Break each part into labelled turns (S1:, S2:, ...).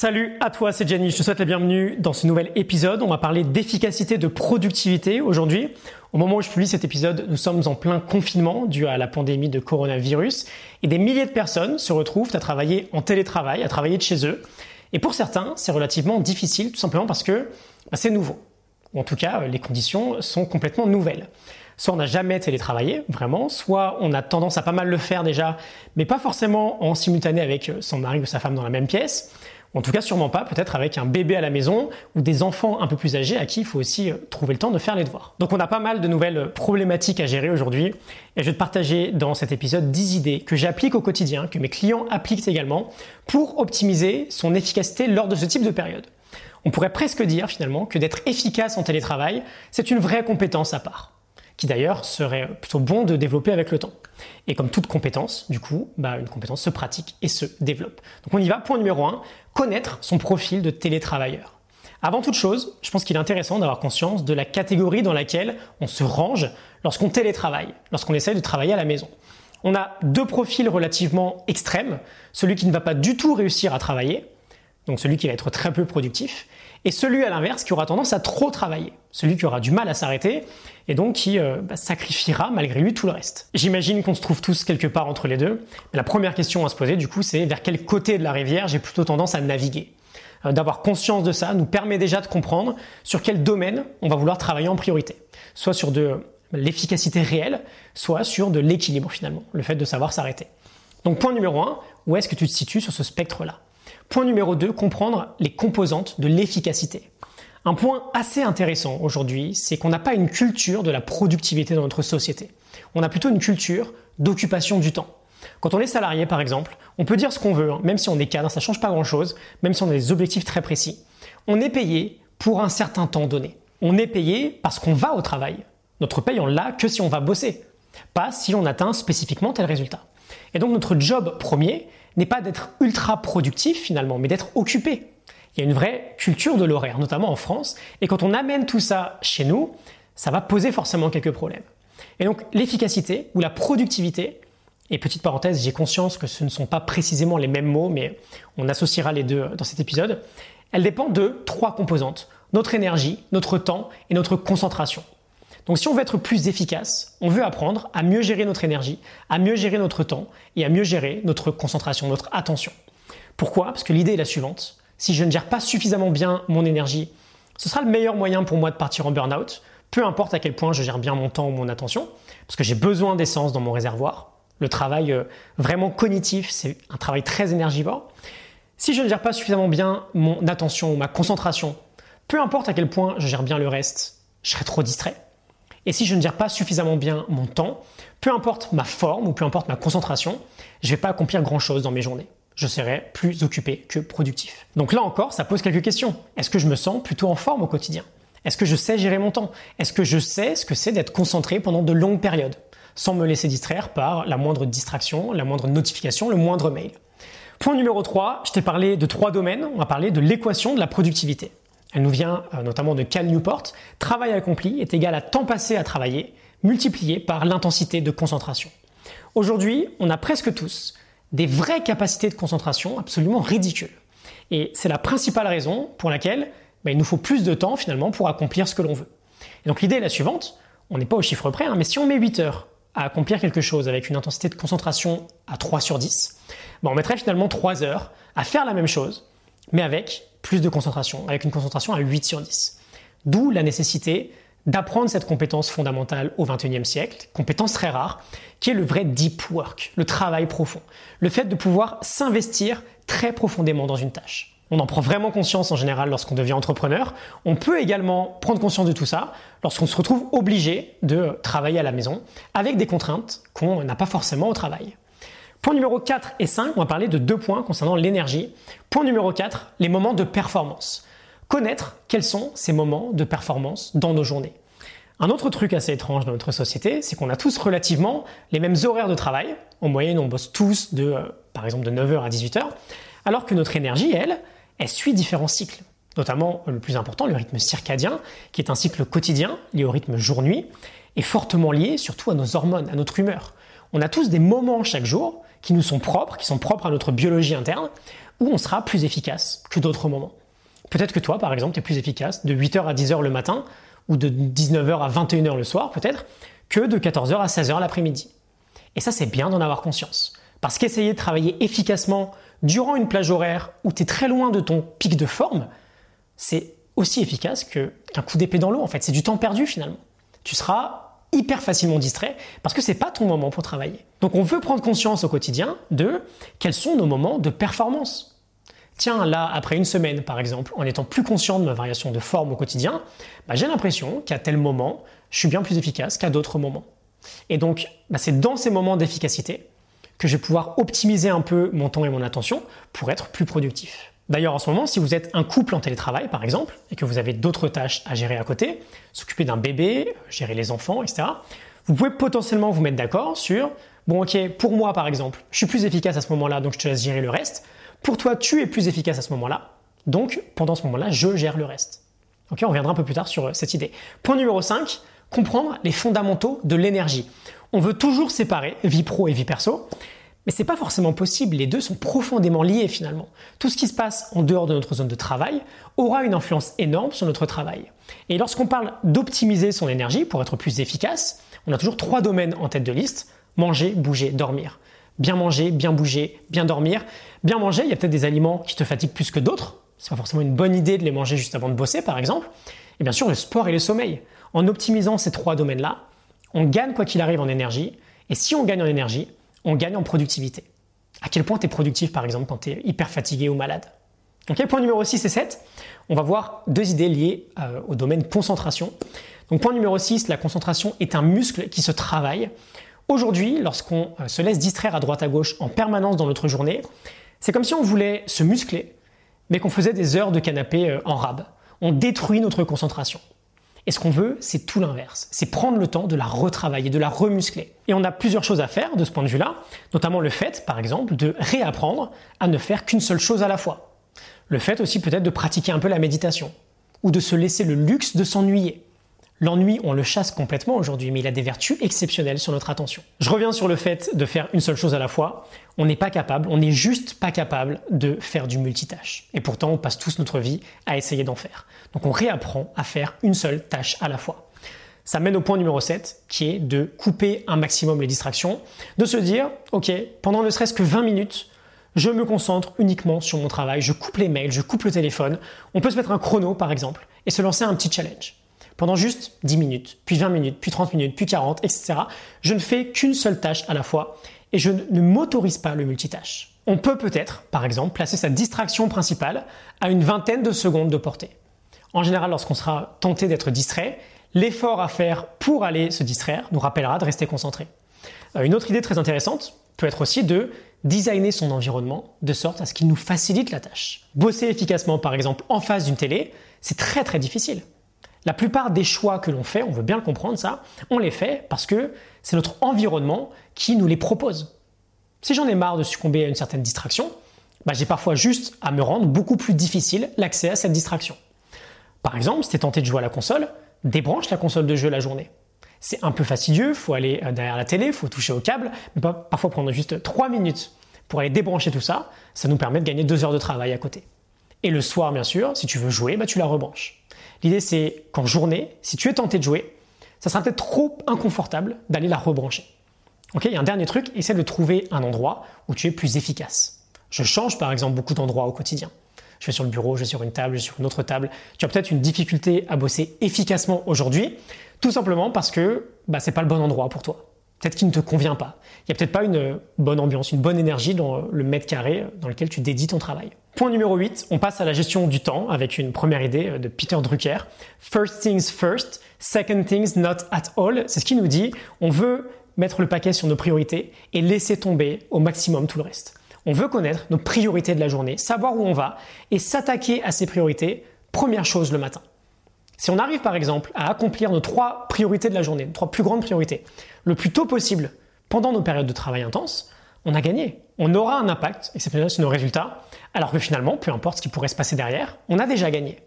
S1: Salut à toi, c'est Jenny. Je te souhaite la bienvenue dans ce nouvel épisode. On va parler d'efficacité, de productivité aujourd'hui. Au moment où je publie cet épisode, nous sommes en plein confinement dû à la pandémie de coronavirus et des milliers de personnes se retrouvent à travailler en télétravail, à travailler de chez eux. Et pour certains, c'est relativement difficile tout simplement parce que bah, c'est nouveau. Ou en tout cas, les conditions sont complètement nouvelles. Soit on n'a jamais télétravaillé, vraiment, soit on a tendance à pas mal le faire déjà, mais pas forcément en simultané avec son mari ou sa femme dans la même pièce en tout cas, sûrement pas, peut-être avec un bébé à la maison ou des enfants un peu plus âgés à qui il faut aussi euh, trouver le temps de faire les devoirs. Donc on a pas mal de nouvelles problématiques à gérer aujourd'hui et je vais te partager dans cet épisode 10 idées que j'applique au quotidien, que mes clients appliquent également pour optimiser son efficacité lors de ce type de période. On pourrait presque dire finalement que d'être efficace en télétravail, c'est une vraie compétence à part qui d'ailleurs serait plutôt bon de développer avec le temps. Et comme toute compétence, du coup, bah, une compétence se pratique et se développe. Donc on y va. Point numéro 1, connaître son profil de télétravailleur. Avant toute chose, je pense qu'il est intéressant d'avoir conscience de la catégorie dans laquelle on se range lorsqu'on télétravaille, lorsqu'on essaye de travailler à la maison. On a deux profils relativement extrêmes, celui qui ne va pas du tout réussir à travailler, donc celui qui va être très peu productif, et celui à l'inverse qui aura tendance à trop travailler, celui qui aura du mal à s'arrêter et donc qui euh, bah, sacrifiera malgré lui tout le reste. J'imagine qu'on se trouve tous quelque part entre les deux, la première question à se poser du coup c'est vers quel côté de la rivière j'ai plutôt tendance à naviguer. Euh, d'avoir conscience de ça nous permet déjà de comprendre sur quel domaine on va vouloir travailler en priorité, soit sur de l'efficacité réelle, soit sur de l'équilibre finalement, le fait de savoir s'arrêter. Donc point numéro 1, où est-ce que tu te situes sur ce spectre-là? Point numéro 2, comprendre les composantes de l'efficacité. Un point assez intéressant aujourd'hui, c'est qu'on n'a pas une culture de la productivité dans notre société. On a plutôt une culture d'occupation du temps. Quand on est salarié, par exemple, on peut dire ce qu'on veut, hein, même si on est cadre, ça ne change pas grand-chose, même si on a des objectifs très précis. On est payé pour un certain temps donné. On est payé parce qu'on va au travail. Notre paye, on l'a que si on va bosser, pas si on atteint spécifiquement tel résultat. Et donc notre job premier, n'est pas d'être ultra productif finalement, mais d'être occupé. Il y a une vraie culture de l'horaire, notamment en France, et quand on amène tout ça chez nous, ça va poser forcément quelques problèmes. Et donc l'efficacité ou la productivité, et petite parenthèse, j'ai conscience que ce ne sont pas précisément les mêmes mots, mais on associera les deux dans cet épisode, elle dépend de trois composantes, notre énergie, notre temps et notre concentration. Donc si on veut être plus efficace, on veut apprendre à mieux gérer notre énergie, à mieux gérer notre temps et à mieux gérer notre concentration, notre attention. Pourquoi? Parce que l'idée est la suivante. Si je ne gère pas suffisamment bien mon énergie, ce sera le meilleur moyen pour moi de partir en burn-out, peu importe à quel point je gère bien mon temps ou mon attention, parce que j'ai besoin d'essence dans mon réservoir. Le travail euh, vraiment cognitif, c'est un travail très énergivore. Si je ne gère pas suffisamment bien mon attention ou ma concentration, peu importe à quel point je gère bien le reste, je serai trop distrait. Et si je ne gère pas suffisamment bien mon temps, peu importe ma forme ou peu importe ma concentration, je ne vais pas accomplir grand-chose dans mes journées. Je serai plus occupé que productif. Donc là encore, ça pose quelques questions. Est-ce que je me sens plutôt en forme au quotidien? Est-ce que je sais gérer mon temps? Est-ce que je sais ce que c'est d'être concentré pendant de longues périodes sans me laisser distraire par la moindre distraction, la moindre notification, le moindre mail? Point numéro 3, je t'ai parlé de trois domaines. On va parler de l'équation de la productivité. Elle nous vient euh, notamment de Cal Newport. Travail accompli est égal à temps passé à travailler, multiplié par l'intensité de concentration. Aujourd'hui, on a presque tous des vraies capacités de concentration absolument ridicules. Et c'est la principale raison pour laquelle bah, il nous faut plus de temps finalement pour accomplir ce que l'on veut. Et donc l'idée est la suivante, on n'est pas au chiffre près, hein, mais si on met 8 heures à accomplir quelque chose avec une intensité de concentration à 3 sur 10, bah, on mettrait finalement 3 heures à faire la même chose, mais avec plus de concentration, avec une concentration à 8 sur 10. D'où la nécessité d'apprendre cette compétence fondamentale au XXIe siècle, compétence très rare, qui est le vrai deep work, le travail profond, le fait de pouvoir s'investir très profondément dans une tâche. On en prend vraiment conscience en général lorsqu'on devient entrepreneur. On peut également prendre conscience de tout ça lorsqu'on se retrouve obligé de travailler à la maison avec des contraintes qu'on n'a pas forcément au travail. Point numéro 4 et 5, on va parler de deux points concernant l'énergie. Point numéro 4, les moments de performance. Connaître quels sont ces moments de performance dans nos journées. Un autre truc assez étrange dans notre société, c'est qu'on a tous relativement les mêmes horaires de travail. En moyenne, on bosse tous de, euh, par exemple, de 9h à 18h, alors que notre énergie, elle, elle suit différents cycles. Notamment le plus important, le rythme circadien, qui est un cycle quotidien lié au rythme jour-nuit, et fortement lié surtout à nos hormones, à notre humeur. On a tous des moments chaque jour qui nous sont propres, qui sont propres à notre biologie interne, où on sera plus efficace que d'autres moments. Peut-être que toi, par exemple, tu es plus efficace de 8h à 10h le matin ou de 19h à 21h le soir, peut-être, que de 14h à 16h l'après-midi. Et ça, c'est bien d'en avoir conscience. Parce qu'essayer de travailler efficacement durant une plage horaire où tu es très loin de ton pic de forme, c'est aussi efficace qu'un coup d'épée dans l'eau. En fait, c'est du temps perdu finalement. Tu seras hyper facilement distrait parce que c'est pas ton moment pour travailler. Donc on veut prendre conscience au quotidien de quels sont nos moments de performance. Tiens, là, après une semaine par exemple, en étant plus conscient de ma variation de forme au quotidien, bah, j'ai l'impression qu'à tel moment, je suis bien plus efficace qu'à d'autres moments. Et donc, bah, c'est dans ces moments d'efficacité que je vais pouvoir optimiser un peu mon temps et mon attention pour être plus productif. D'ailleurs, en ce moment, si vous êtes un couple en télétravail, par exemple, et que vous avez d'autres tâches à gérer à côté, s'occuper d'un bébé, gérer les enfants, etc., vous pouvez potentiellement vous mettre d'accord sur, bon ok, pour moi par exemple, je suis plus efficace à ce moment-là, donc je te laisse gérer le reste. Pour toi, tu es plus efficace à ce moment-là, donc pendant ce moment-là, je gère le reste. Ok, on reviendra un peu plus tard sur euh, cette idée. Point numéro 5, comprendre les fondamentaux de l'énergie. On veut toujours séparer vie pro et vie perso, mais c'est pas forcément possible, les deux sont profondément liés finalement. Tout ce qui se passe en dehors de notre zone de travail aura une influence énorme sur notre travail. Et lorsqu'on parle d'optimiser son énergie pour être plus efficace, on a toujours trois domaines en tête de liste, manger, bouger, dormir. Bien manger, bien bouger, bien dormir. Bien manger, il y a peut-être des aliments qui te fatiguent plus que d'autres. C'est pas forcément une bonne idée de les manger juste avant de bosser par exemple. Et bien sûr, le sport et le sommeil. En optimisant ces trois domaines-là, on gagne quoi qu'il arrive en énergie. Et si on gagne en énergie, on gagne en productivité. À quel point tu es productif, par exemple, quand tu es hyper fatigué ou malade. Donc, point numéro 6 et 7, on va voir deux idées liées euh, au domaine concentration. Donc, point numéro 6, la concentration est un muscle qui se travaille. Aujourd'hui, lorsqu'on euh, se laisse distraire à droite à gauche en permanence dans notre journée, c'est comme si on voulait se muscler, mais qu'on faisait des heures de canapé euh, en rab. On détruit notre concentration. Et ce qu'on veut, c'est tout l'inverse. C'est prendre le temps de la retravailler, de la remuscler. Et on a plusieurs choses à faire de ce point de vue-là, notamment le fait, par exemple, de réapprendre à ne faire qu'une seule chose à la fois. Le fait aussi peut-être de pratiquer un peu la méditation, ou de se laisser le luxe de s'ennuyer. L'ennui, on le chasse complètement aujourd'hui, mais il a des vertus exceptionnelles sur notre attention. Je reviens sur le fait de faire une seule chose à la fois. On n'est pas capable, on n'est juste pas capable de faire du multitâche. Et pourtant, on passe tous notre vie à essayer d'en faire. Donc on réapprend à faire une seule tâche à la fois. Ça mène au point numéro 7, qui est de couper un maximum les distractions, de se dire, ok, pendant ne serait-ce que 20 minutes, je me concentre uniquement sur mon travail, je coupe les mails, je coupe le téléphone. On peut se mettre un chrono, par exemple, et se lancer un petit challenge pendant juste 10 minutes, puis 20 minutes, puis 30 minutes, puis 40, etc. Je ne fais qu'une seule tâche à la fois et je ne m'autorise pas le multitâche. On peut peut-être, par exemple, placer sa distraction principale à une vingtaine de secondes de portée. En général, lorsqu'on sera tenté d'être distrait, l'effort à faire pour aller se distraire nous rappellera de rester concentré. Euh, une autre idée très intéressante peut être aussi de designer son environnement de sorte à ce qu'il nous facilite la tâche. Bosser efficacement, par exemple, en face d'une télé, c'est très très difficile. La plupart des choix que l'on fait, on veut bien le comprendre ça, on les fait parce que c'est notre environnement qui nous les propose. Si j'en ai marre de succomber à une certaine distraction, bah, j'ai parfois juste à me rendre beaucoup plus difficile l'accès à cette distraction. Par exemple, si tu es tenté de jouer à la console, débranche la console de jeu la journée. C'est un peu fastidieux, faut aller euh, derrière la télé, faut toucher au câble, mais parfois prendre juste 3 minutes pour aller débrancher tout ça, ça nous permet de gagner 2 heures de travail à côté. Et le soir, bien sûr, si tu veux jouer, bah, tu la rebranches. L'idée, c'est qu'en journée, si tu es tenté de jouer, ça sera peut-être trop inconfortable d'aller la rebrancher. Ok, il y a un dernier truc, essaie de trouver un endroit où tu es plus efficace. Je change par exemple beaucoup d'endroits au quotidien. Je vais sur le bureau, je vais sur une table, je vais sur une autre table. Tu as peut-être une difficulté à bosser efficacement aujourd'hui, tout simplement parce que bah, c'est pas le bon endroit pour toi. Peut-être qu'il ne te convient pas. Il n'y a peut-être pas une bonne ambiance, une bonne énergie dans le mètre carré dans lequel tu dédies ton travail. Point numéro 8, on passe à la gestion du temps avec une première idée de Peter Drucker. First things first, second things not at all. C'est ce qui nous dit, on veut mettre le paquet sur nos priorités et laisser tomber au maximum tout le reste. On veut connaître nos priorités de la journée, savoir où on va et s'attaquer à ces priorités, première chose le matin. Si on arrive par exemple à accomplir nos trois priorités de la journée, nos trois plus grandes priorités, le plus tôt possible pendant nos périodes de travail intense, on a gagné. On aura un impact exceptionnel sur nos résultats, alors que finalement, peu importe ce qui pourrait se passer derrière, on a déjà gagné.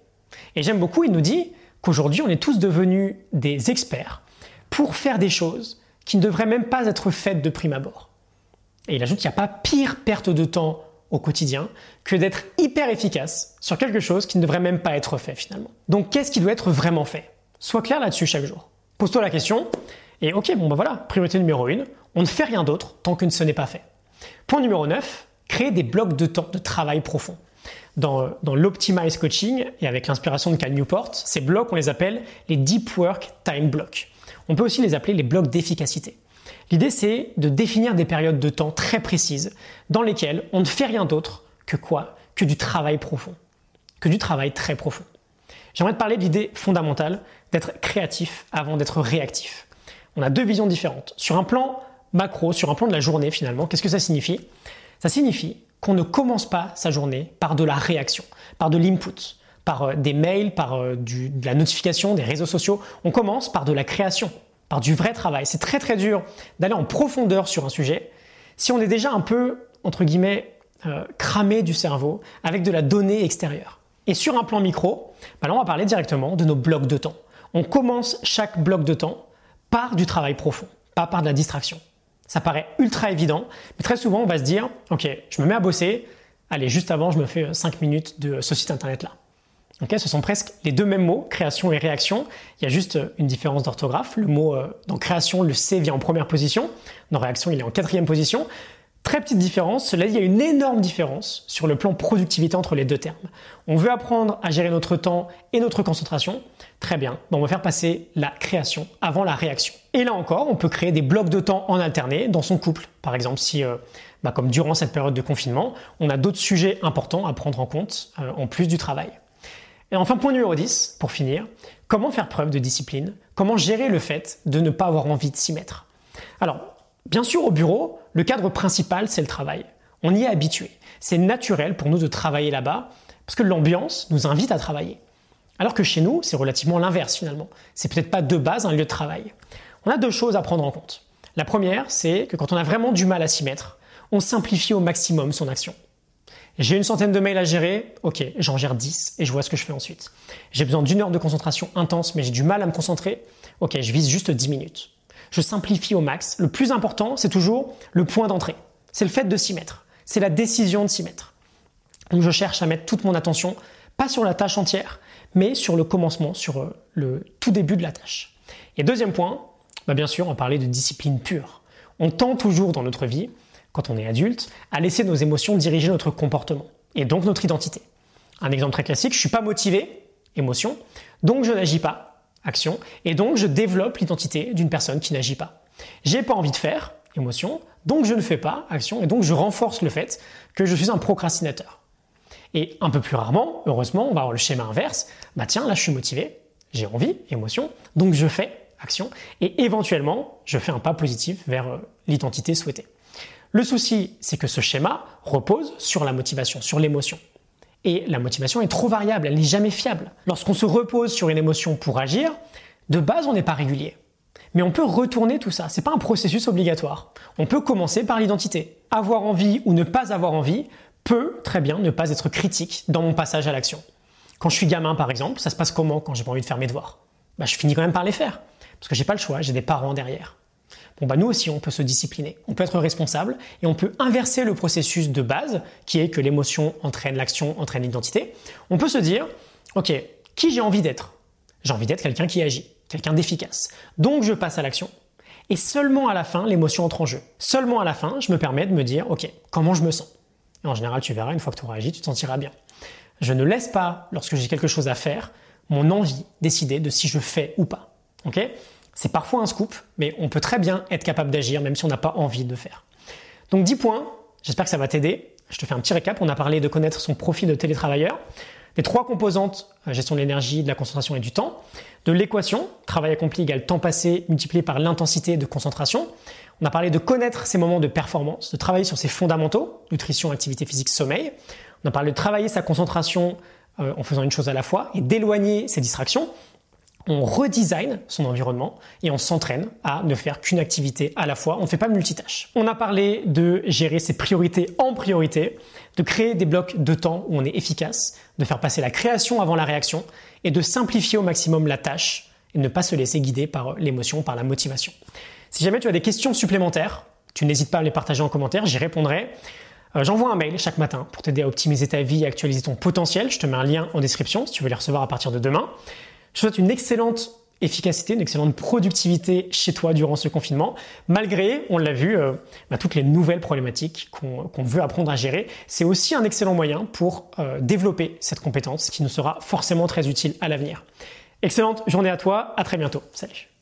S1: Et j'aime beaucoup, il nous dit qu'aujourd'hui, on est tous devenus des experts pour faire des choses qui ne devraient même pas être faites de prime abord. Et il ajoute qu'il n'y a pas pire perte de temps au quotidien que d'être hyper efficace sur quelque chose qui ne devrait même pas être fait finalement. Donc qu'est-ce qui doit être vraiment fait? Sois clair là-dessus chaque jour. Pose-toi la question et ok, bon bah voilà, priorité numéro 1, on ne fait rien d'autre tant que ce n'est pas fait. Point numéro 9, créer des blocs de temps de travail profond. Dans, dans l'Optimize Coaching et avec l'inspiration de Cal Newport, ces blocs, on les appelle les Deep Work Time Blocks. On peut aussi les appeler les blocs d'efficacité. L'idée, c'est de définir des périodes de temps très précises dans lesquelles on ne fait rien d'autre que quoi? Que du travail profond. Que du travail très profond. J'aimerais te parler de l'idée fondamentale d'être créatif avant d'être réactif. On a deux visions différentes. Sur un plan macro, sur un plan de la journée finalement, qu'est-ce que ça signifie? Ça signifie qu'on ne commence pas sa journée par de la réaction, par de l'input, par euh, des mails, par euh, de la notification, des réseaux sociaux. On commence par de la création, par du vrai travail. C'est très très dur d'aller en profondeur sur un sujet si on est déjà un peu, entre guillemets, euh, cramé du cerveau avec de la donnée extérieure. Et sur un plan micro, bah là on va parler directement de nos blocs de temps. On commence chaque bloc de temps par du travail profond, pas par de la distraction. Ça paraît ultra évident, mais très souvent on va se dire, ok, je me mets à bosser, allez, juste avant je me fais 5 minutes de ce site internet là. Ok, ce sont presque les deux mêmes mots, création et réaction. Il y a juste une différence d'orthographe. Le mot euh, dans création, le C vient en première position. Dans réaction, il est en quatrième position. Très petite différence, cela dit, il y a une énorme différence sur le plan productivité entre les deux termes. On veut apprendre à gérer notre temps et notre concentration. Très bien, on va faire passer la création avant la réaction. Et là encore, on peut créer des blocs de temps en alterné dans son couple. Par exemple, si, euh, bah, comme durant cette période de confinement, on a d'autres sujets importants à prendre en compte euh, en plus du travail. Et enfin, point numéro 10, pour finir, comment faire preuve de discipline? Comment gérer le fait de ne pas avoir envie de s'y mettre? Alors, Bien sûr, au bureau, le cadre principal, c'est le travail. On y est habitué. C'est naturel pour nous de travailler là-bas parce que l'ambiance nous invite à travailler. Alors que chez nous, c'est relativement l'inverse finalement. C'est peut-être pas de base un lieu de travail. On a deux choses à prendre en compte. La première, c'est que quand on a vraiment du mal à s'y mettre, on simplifie au maximum son action. J'ai une centaine de mails à gérer, ok, j'en gère 10 et je vois ce que je fais ensuite. J'ai besoin d'une heure de concentration intense, mais j'ai du mal à me concentrer, ok, je vise juste 10 minutes je simplifie au max. Le plus important, c'est toujours le point d'entrée. C'est le fait de s'y mettre. C'est la décision de s'y mettre. Donc je cherche à mettre toute mon attention, pas sur la tâche entière, mais sur le commencement, sur euh, le tout début de la tâche. Et deuxième point, bah bien sûr, on parlait de discipline pure. On tend toujours dans notre vie, quand on est adulte, à laisser nos émotions diriger notre comportement et donc notre identité. Un exemple très classique, je suis pas motivé, émotion, donc je n'agis pas, action, et donc je développe l'identité d'une personne qui n'agit pas. J'ai pas envie de faire, émotion, donc je ne fais pas, action, et donc je renforce le fait que je suis un procrastinateur. Et un peu plus rarement, heureusement, on va avoir le schéma inverse, bah tiens, là je suis motivé, j'ai envie, émotion, donc je fais, action, et éventuellement, je fais un pas positif vers euh, l'identité souhaitée. Le souci, c'est que ce schéma repose sur la motivation, sur l'émotion. Et la motivation est trop variable, elle n'est jamais fiable. Lorsqu'on se repose sur une émotion pour agir, de base on n'est pas régulier. Mais on peut retourner tout ça, c'est pas un processus obligatoire. On peut commencer par l'identité. Avoir envie ou ne pas avoir envie peut très bien ne pas être critique dans mon passage à l'action. Quand je suis gamin par exemple, ça se passe comment quand j'ai pas envie de faire mes devoirs? Bah, Je finis quand même par les faire, parce que j'ai pas le choix, j'ai des parents derrière. Bon bah nous aussi on peut se discipliner, on peut être responsable et on peut inverser le processus de base qui est que l'émotion entraîne l'action, entraîne l'identité. On peut se dire OK, qui j'ai envie d'être? J'ai envie d'être quelqu'un qui agit, quelqu'un d'efficace. Donc je passe à l'action. Et seulement à la fin, l'émotion entre en jeu. Seulement à la fin, je me permets de me dire OK, comment je me sens? Et En général, tu verras une fois que tu auras agi, tu te sentiras bien. Je ne laisse pas lorsque j'ai quelque chose à faire mon envie décider de si je fais ou pas. OK? C'est parfois un scoop, mais on peut très bien être capable d'agir même si on n'a pas envie de faire. Donc 10 points, j'espère que ça va t'aider. Je te fais un petit récap. On a parlé de connaître son profil de télétravailleur, des trois composantes, euh, gestion de l'énergie, de la concentration et du temps, de l'équation, travail accompli égale temps passé multiplié par l'intensité de concentration. On a parlé de connaître ses moments de performance, de travailler sur ses fondamentaux, nutrition, activité physique, sommeil. On a parlé de travailler sa concentration euh, en faisant une chose à la fois et d'éloigner ses distractions on redesign son environnement et on s'entraîne à ne faire qu'une activité à la fois. On ne fait pas multitâche. On a parlé de gérer ses priorités en priorité, de créer des blocs de temps où on est efficace, de faire passer la création avant la réaction et de simplifier au maximum la tâche et ne pas se laisser guider par l'émotion, par la motivation. Si jamais tu as des questions supplémentaires, tu n'hésites pas à les partager en commentaire, j'y répondrai. Euh, j'envoie un mail chaque matin pour t'aider à optimiser ta vie et actualiser ton potentiel. Je te mets un lien en description si tu veux les recevoir à partir de demain. Je te souhaite une excellente efficacité, une excellente productivité chez toi durant ce confinement, malgré, on l'a vu, euh, bah, toutes les nouvelles problématiques qu'on veut apprendre à gérer. C'est aussi un excellent moyen pour euh, développer cette compétence qui nous sera forcément très utile à l'avenir. Excellente journée à toi, à très bientôt. Salut